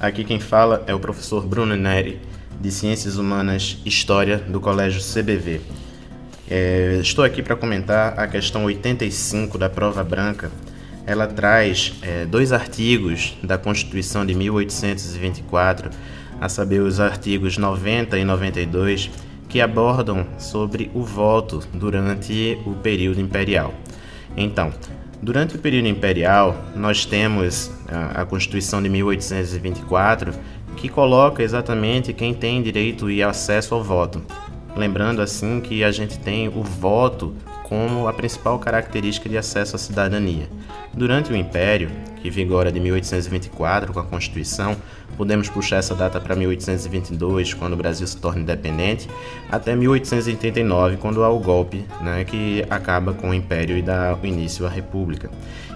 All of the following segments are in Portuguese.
Aqui quem fala é o professor Bruno Neri, de Ciências Humanas História do Colégio CBV. É, estou aqui para comentar a questão 85 da prova branca. Ela traz é, dois artigos da Constituição de 1824, a saber, os artigos 90 e 92, que abordam sobre o voto durante o período imperial. Então, Durante o período imperial, nós temos a, a Constituição de 1824, que coloca exatamente quem tem direito e acesso ao voto. Lembrando assim que a gente tem o voto como a principal característica de acesso à cidadania. Durante o Império, que vigora de 1824 com a Constituição, podemos puxar essa data para 1822, quando o Brasil se torna independente, até 1889, quando há o golpe, né, que acaba com o Império e dá início à República.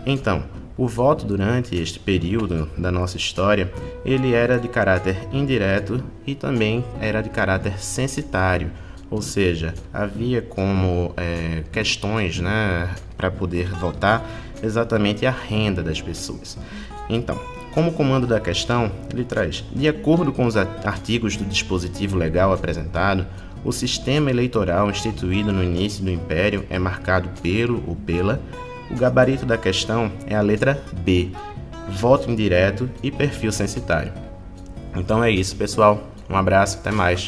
Então, o voto durante este período da nossa história, ele era de caráter indireto e também era de caráter censitário, ou seja, havia como é, questões né, para poder votar exatamente a renda das pessoas. Então, como comando da questão, ele traz: de acordo com os artigos do dispositivo legal apresentado, o sistema eleitoral instituído no início do Império é marcado pelo ou pela. O gabarito da questão é a letra B, voto indireto e perfil censitário. Então é isso, pessoal. Um abraço, até mais.